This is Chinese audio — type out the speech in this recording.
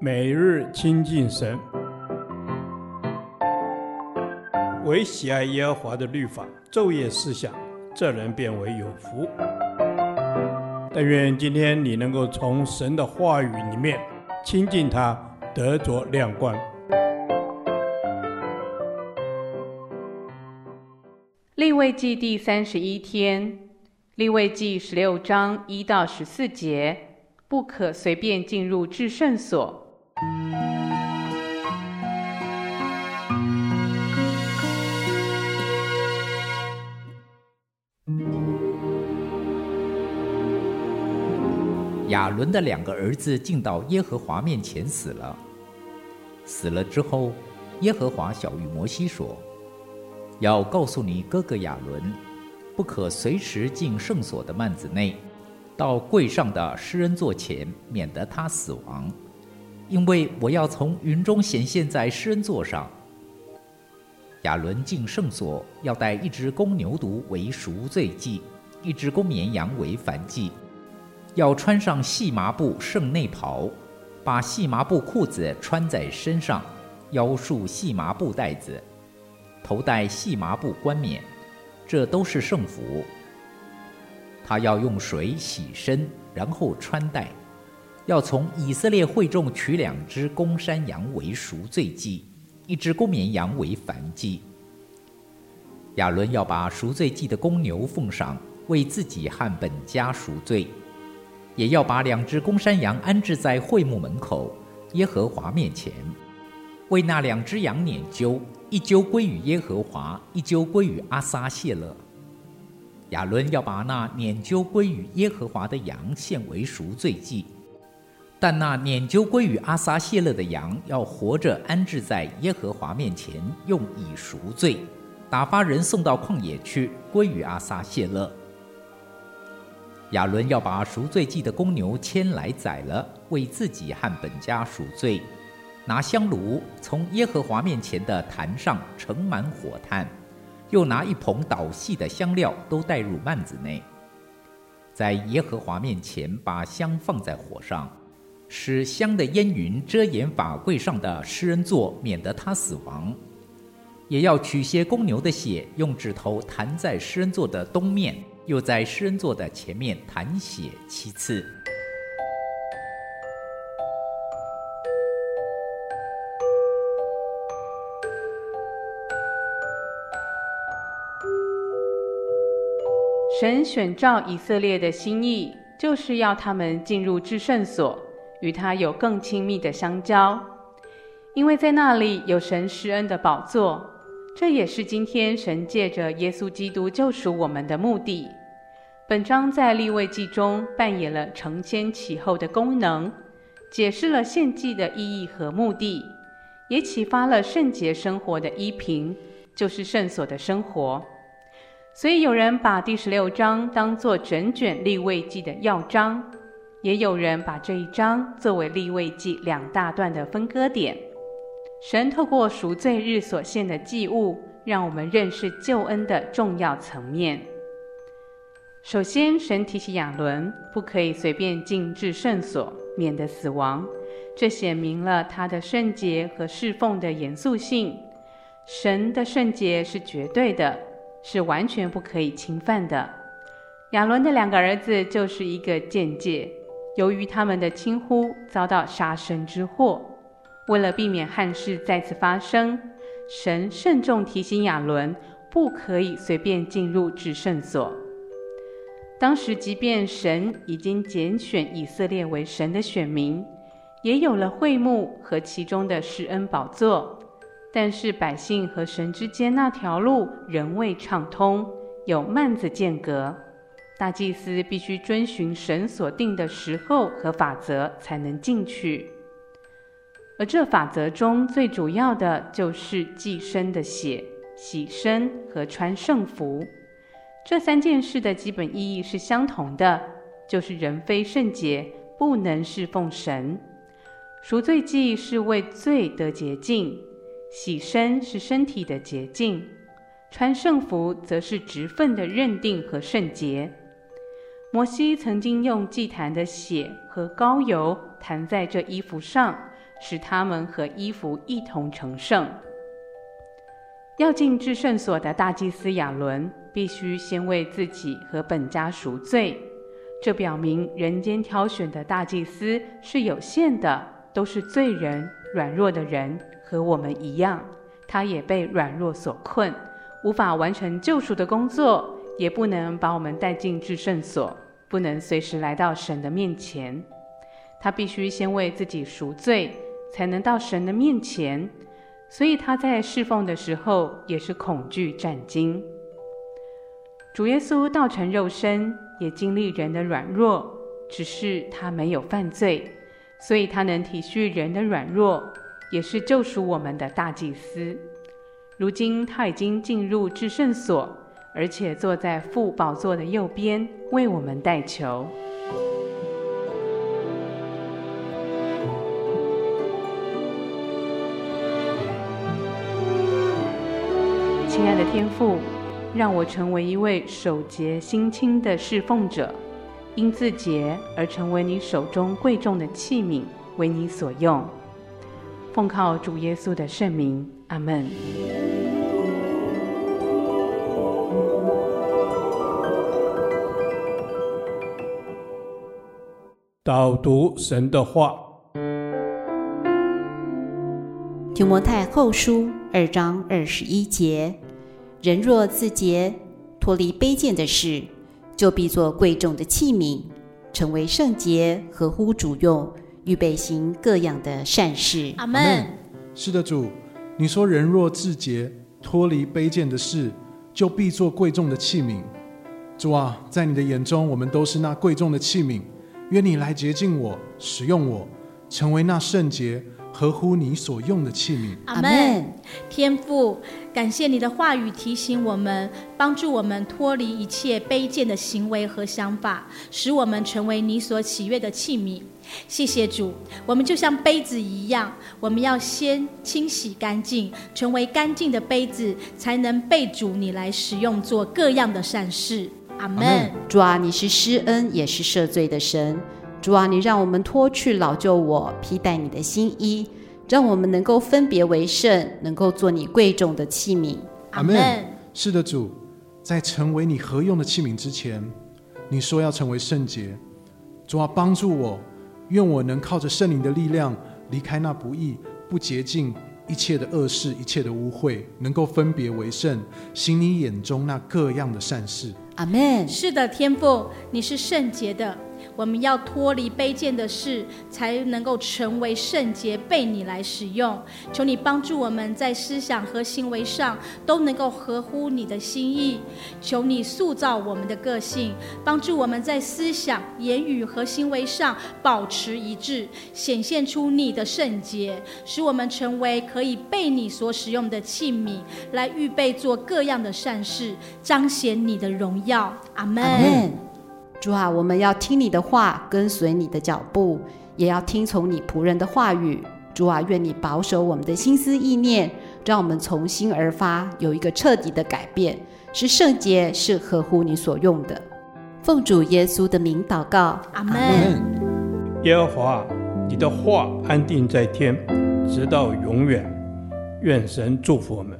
每日亲近神，唯喜爱耶和华的律法，昼夜思想，这人便为有福。但愿今天你能够从神的话语里面亲近他，得着亮光。立位记第三十一天，立位记十六章一到十四节，不可随便进入至圣所。亚伦的两个儿子进到耶和华面前死了。死了之后，耶和华晓諭摩西说：“要告诉你哥哥亚伦，不可随时进圣所的幔子内，到柜上的施恩座前，免得他死亡。因为我要从云中显现在施恩座上。亚伦进圣所，要带一只公牛犊为赎罪祭，一只公绵羊为燔祭。”要穿上细麻布圣内袍，把细麻布裤子穿在身上，腰束细麻布带子，头戴细麻布冠冕，这都是圣服。他要用水洗身，然后穿戴。要从以色列会众取两只公山羊为赎罪祭，一只公绵羊为燔祭。亚伦要把赎罪祭的公牛奉上，为自己和本家赎罪。也要把两只公山羊安置在会幕门口，耶和华面前，为那两只羊拈阄，一阄归于耶和华，一阄归于阿撒谢勒。亚伦要把那拈阄归于耶和华的羊献为赎罪祭，但那拈阄归于阿撒谢勒的羊要活着安置在耶和华面前，用以赎罪，打发人送到旷野去，归于阿撒谢勒。亚伦要把赎罪祭的公牛牵来宰了，为自己和本家赎罪。拿香炉从耶和华面前的坛上盛满火炭，又拿一捧捣细的香料，都带入幔子内。在耶和华面前把香放在火上，使香的烟云遮掩法柜上的施恩座，免得他死亡。也要取些公牛的血，用指头弹在施恩座的东面。又在施恩座的前面弹血七次。神选召以色列的心意，就是要他们进入至圣所，与他有更亲密的相交，因为在那里有神施恩的宝座。这也是今天神借着耶稣基督救赎我们的目的。本章在立位记中扮演了承先启后的功能，解释了献祭的意义和目的，也启发了圣洁生活的依凭，就是圣所的生活。所以有人把第十六章当作整卷立位记的要章，也有人把这一章作为立位记两大段的分割点。神透过赎罪日所献的祭物，让我们认识救恩的重要层面。首先，神提醒亚伦不可以随便进至圣所，免得死亡。这显明了他的圣洁和侍奉的严肃性。神的圣洁是绝对的，是完全不可以侵犯的。亚伦的两个儿子就是一个鉴戒，由于他们的轻忽，遭到杀身之祸。为了避免憾事再次发生，神慎重提醒亚伦，不可以随便进入至圣所。当时，即便神已经拣选以色列为神的选民，也有了会幕和其中的施恩宝座，但是百姓和神之间那条路仍未畅通，有幔子间隔。大祭司必须遵循神所定的时候和法则，才能进去。而这法则中最主要的就是祭牲的血、洗身和穿圣服。这三件事的基本意义是相同的，就是人非圣洁，不能侍奉神。赎罪祭是为罪得洁净，洗身是身体的洁净，穿圣服则是职分的认定和圣洁。摩西曾经用祭坛的血和膏油弹在这衣服上。使他们和衣服一同成圣。要进至圣所的大祭司亚伦，必须先为自己和本家赎罪。这表明人间挑选的大祭司是有限的，都是罪人、软弱的人，和我们一样。他也被软弱所困，无法完成救赎的工作，也不能把我们带进至圣所，不能随时来到神的面前。他必须先为自己赎罪，才能到神的面前。所以他在侍奉的时候也是恐惧战惊。主耶稣道成肉身，也经历人的软弱，只是他没有犯罪，所以他能体恤人的软弱，也是救赎我们的大祭司。如今他已经进入至圣所，而且坐在父宝座的右边，为我们代求。亲爱的天父，让我成为一位守节心清的侍奉者，因自洁而成为你手中贵重的器皿，为你所用。奉靠主耶稣的圣名，阿门。导读神的话，提摩太后书二章二十一节。人若自洁，脱离卑贱的事，就必做贵重的器皿，成为圣洁，合乎主用，预备行各样的善事。阿门。是的，主，你说人若自洁，脱离卑贱的事，就必做贵重的器皿。主啊，在你的眼中，我们都是那贵重的器皿。愿你来洁净我，使用我，成为那圣洁。合乎你所用的器皿。阿门。天父，感谢你的话语提醒我们，帮助我们脱离一切卑贱的行为和想法，使我们成为你所喜悦的器皿。谢谢主，我们就像杯子一样，我们要先清洗干净，成为干净的杯子，才能被主你来使用，做各样的善事。阿门。主啊，你是施恩也是赦罪的神。主啊，你让我们脱去老旧我，披戴你的新衣，让我们能够分别为圣，能够做你贵重的器皿。阿门。是的，主，在成为你合用的器皿之前，你说要成为圣洁。主啊，帮助我，愿我能靠着圣灵的力量，离开那不义、不洁净一切的恶事、一切的污秽，能够分别为圣，行你眼中那各样的善事。阿门。是的，天父，你是圣洁的。我们要脱离卑贱的事，才能够成为圣洁，被你来使用。求你帮助我们在思想和行为上都能够合乎你的心意。求你塑造我们的个性，帮助我们在思想、言语和行为上保持一致，显现出你的圣洁，使我们成为可以被你所使用的器皿，来预备做各样的善事，彰显你的荣耀。阿门。主啊，我们要听你的话，跟随你的脚步，也要听从你仆人的话语。主啊，愿你保守我们的心思意念，让我们从心而发，有一个彻底的改变，是圣洁，是合乎你所用的。奉主耶稣的名祷告，阿门。耶和华，你的话安定在天，直到永远。愿神祝福我们。